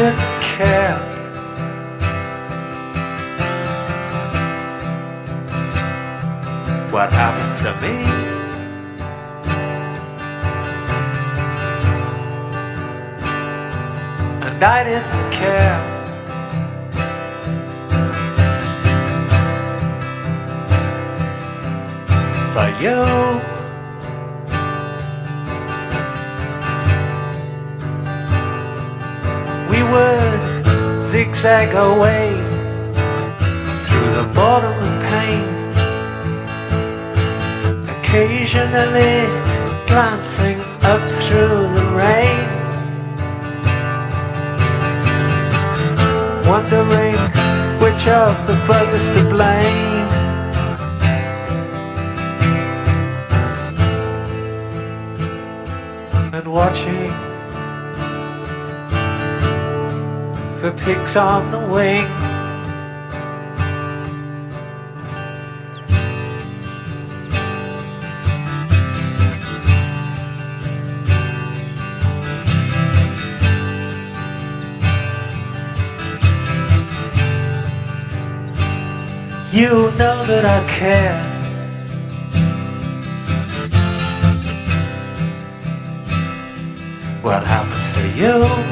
didn't care. What happened to me? And I didn't care. But you zigzag away through the bottom of pain, occasionally glancing up through the rain, wondering which of the brothers to blame. And watching for pigs on the wing. You know that I care. What happens to you?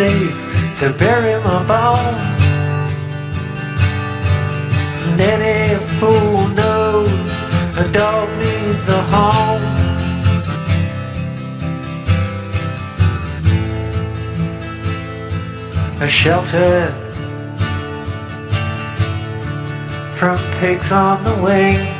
Safe to bury my bones. And any fool knows a dog needs a home. A shelter from pigs on the wing.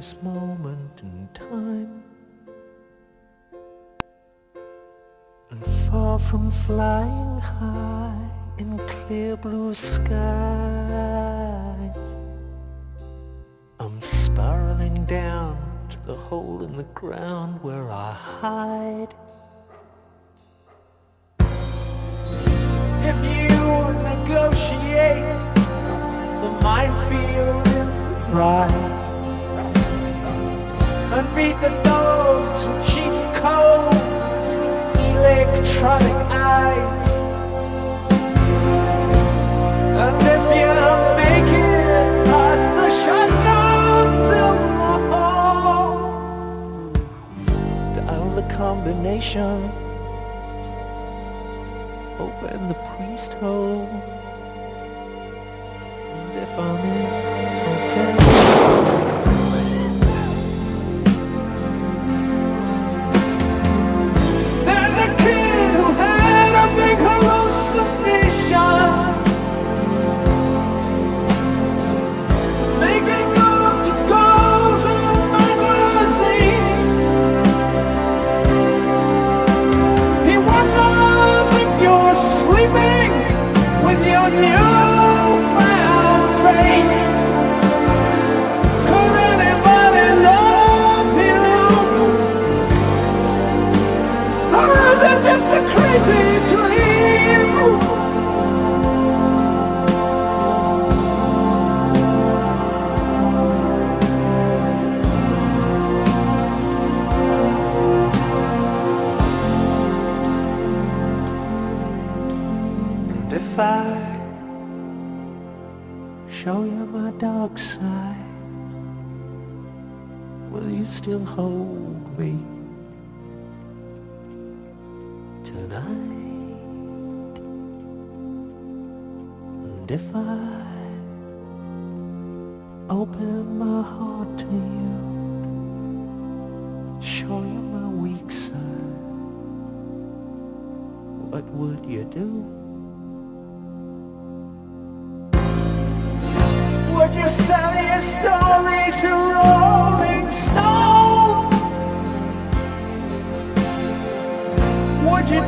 This moment in time. And far from flying high in clear blue skies, I'm spiraling down to the hole in the ground where I hide. If you negotiate the minefield in pride and beat the dogs and cheat the cold electronic eyes. And if you make it past the the hall dial the combination. Open the priest hole and if I'm in I'll tell still hold me? tonight. And if I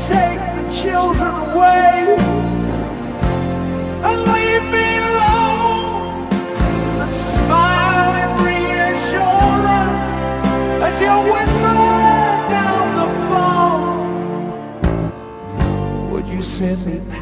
take the children away and leave me alone and smile in reassurance as you whisper down the phone? Would you send me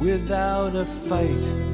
without a fight.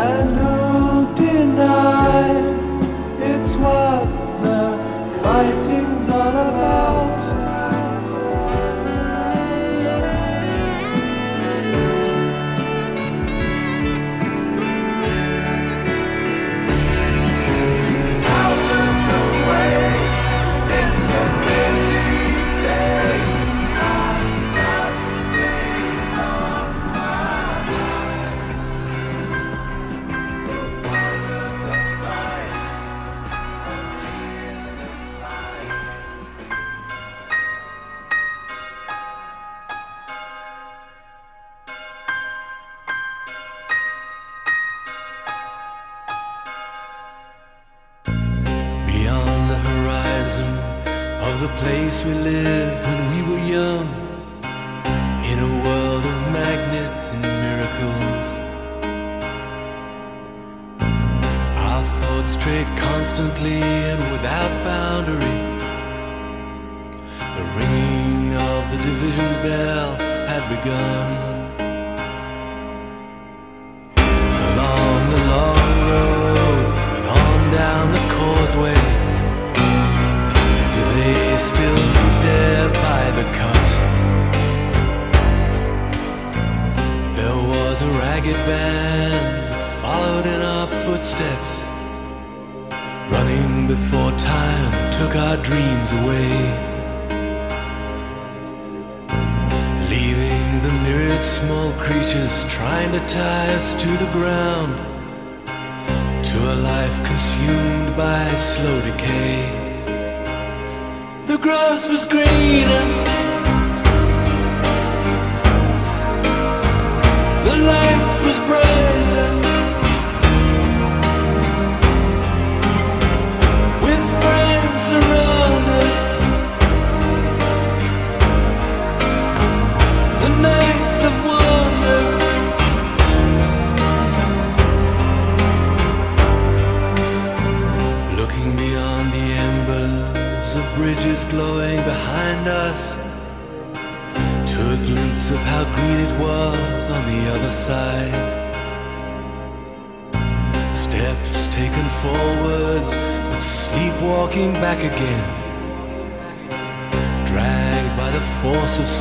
and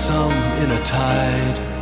some inner tide.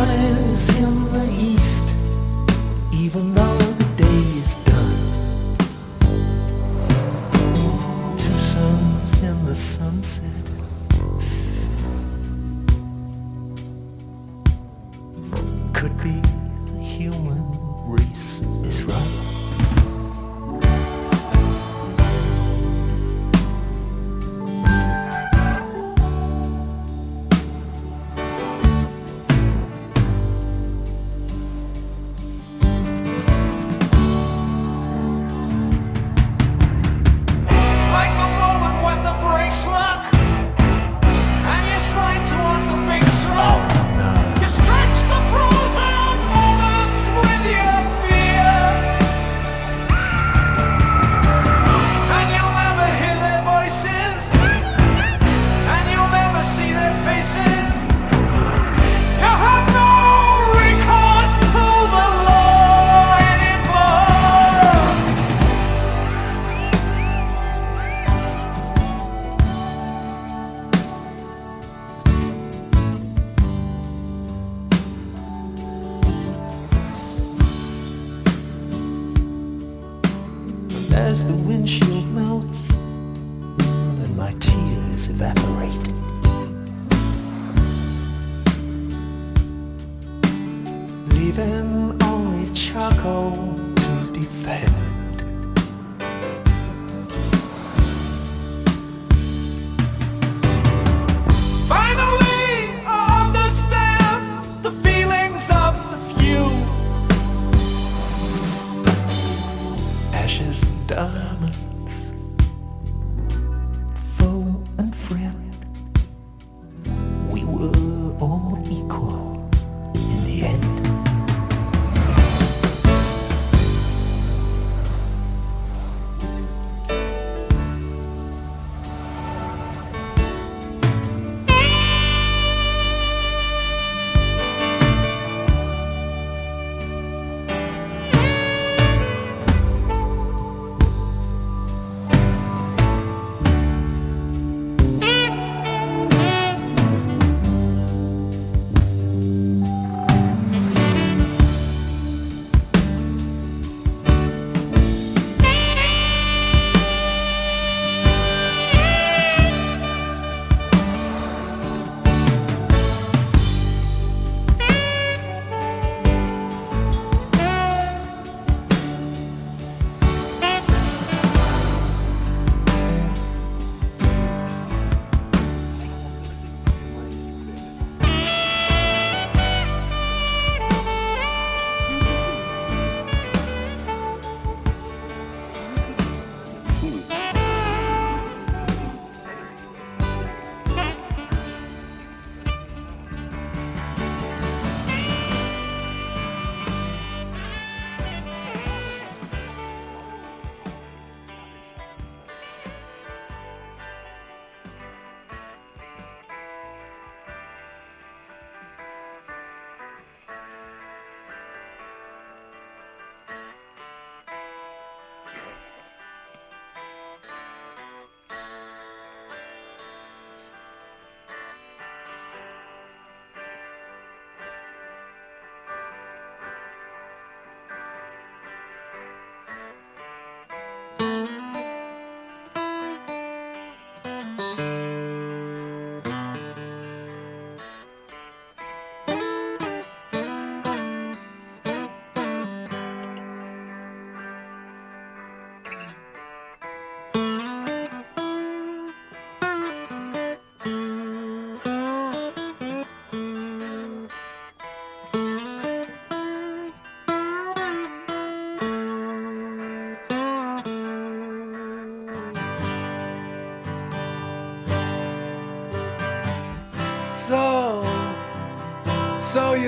waters in the east.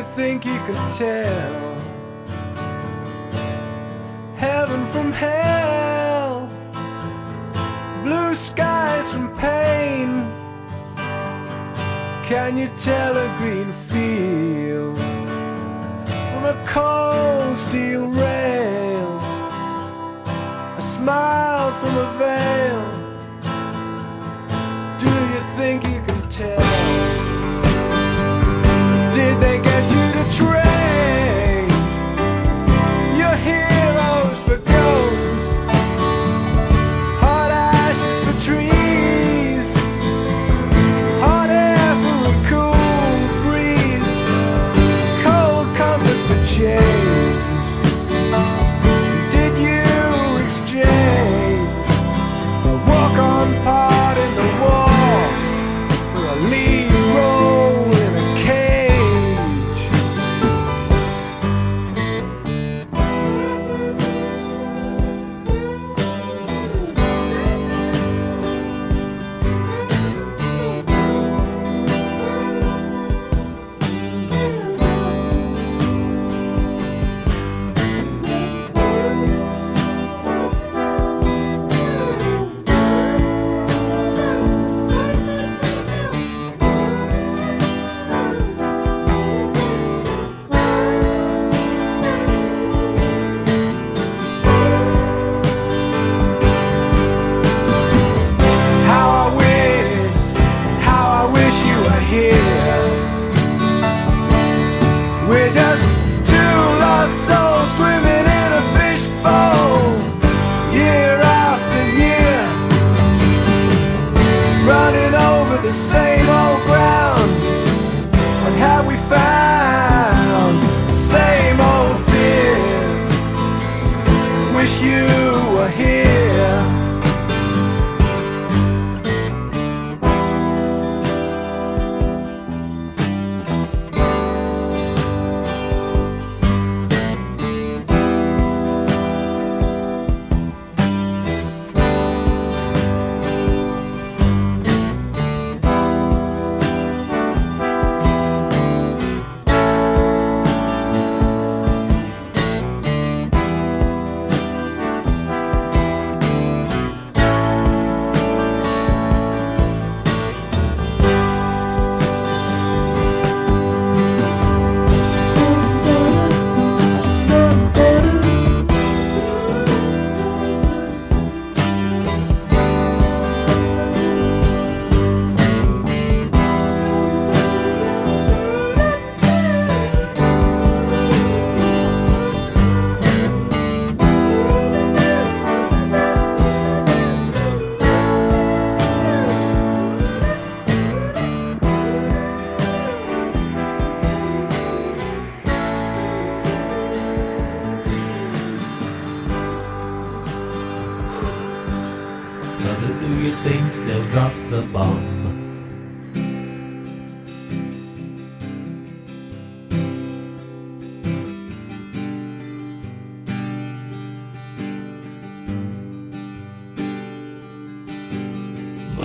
Think you can tell heaven from hell, blue skies from pain. Can you tell a green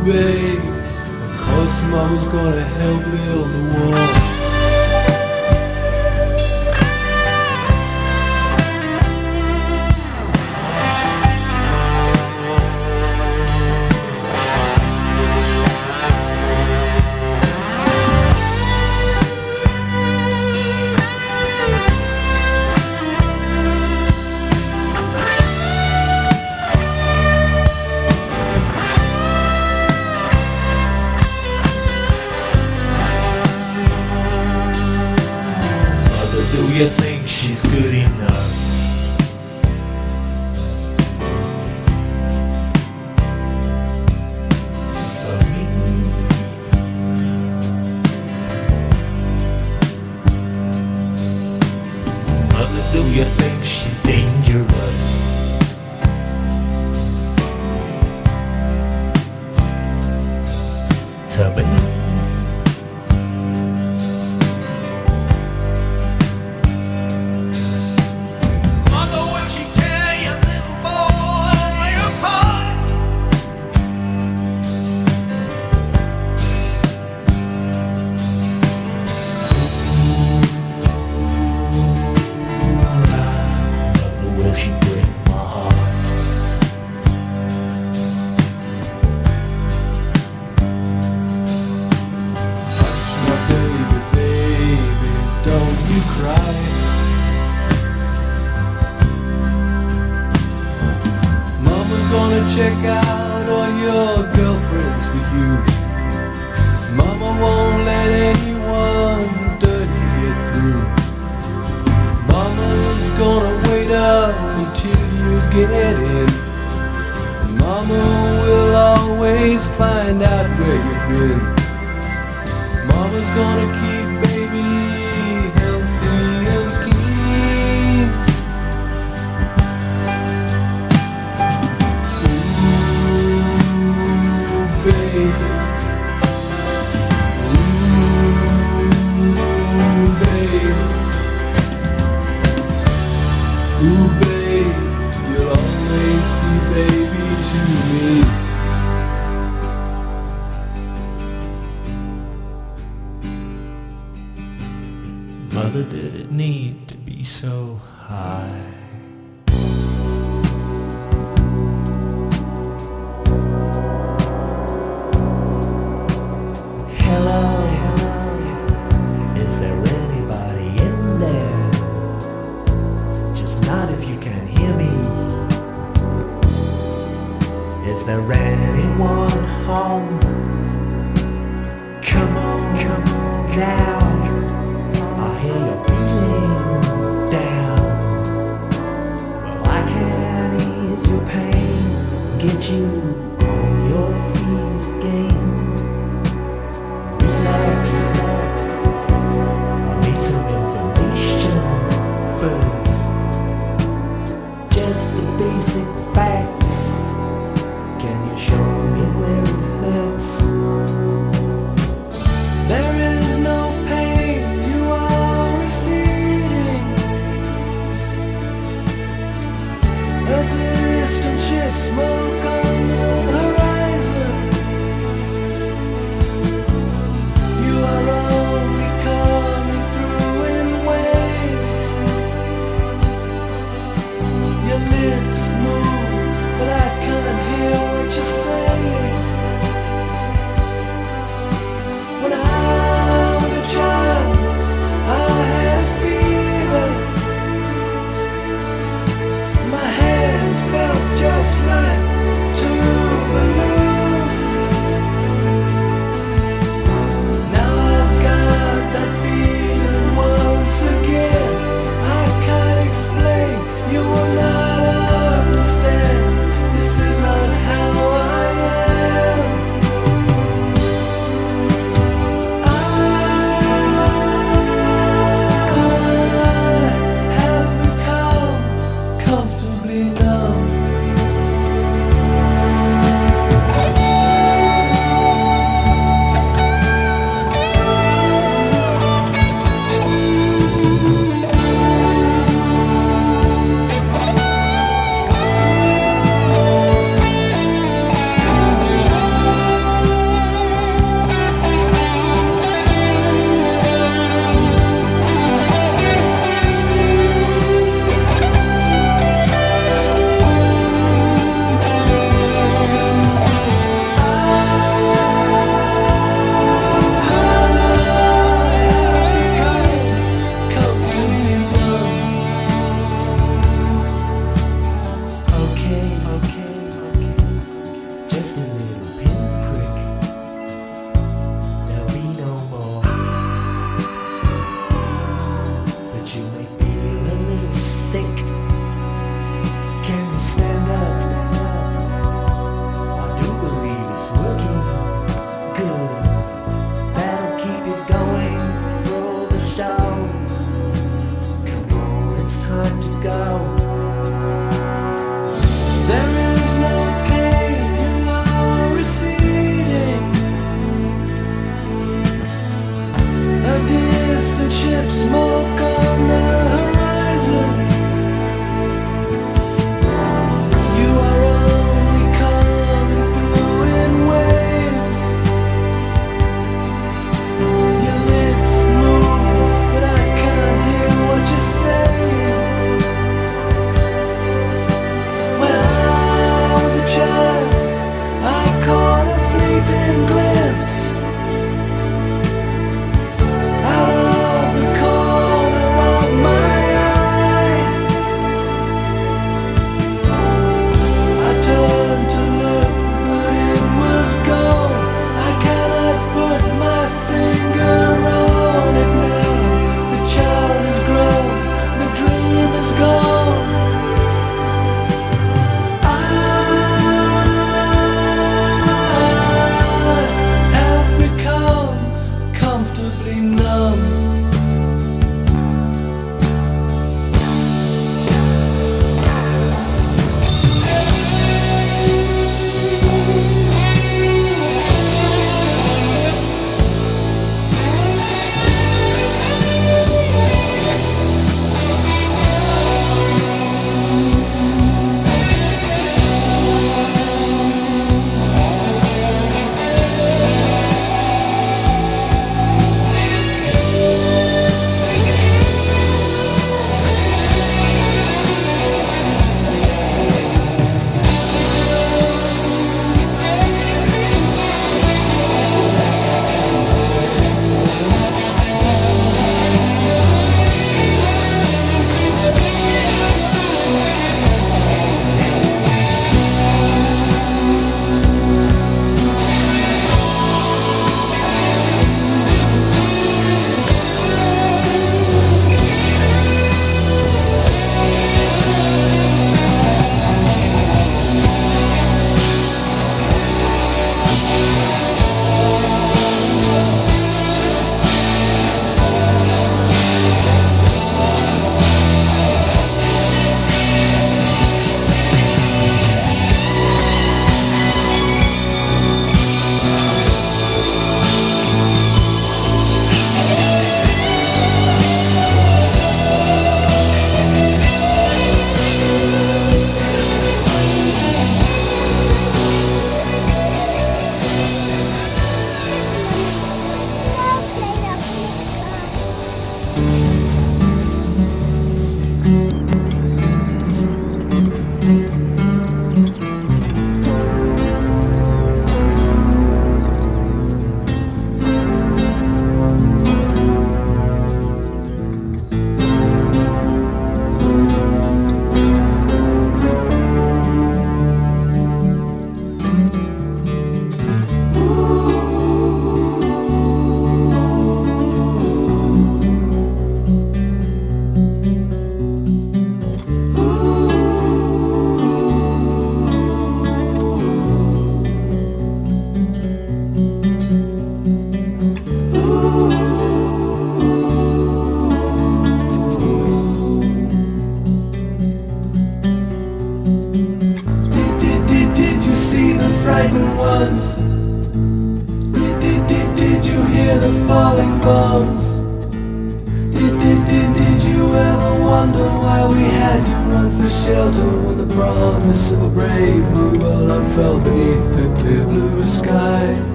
Because Of mama's gonna help build the wall.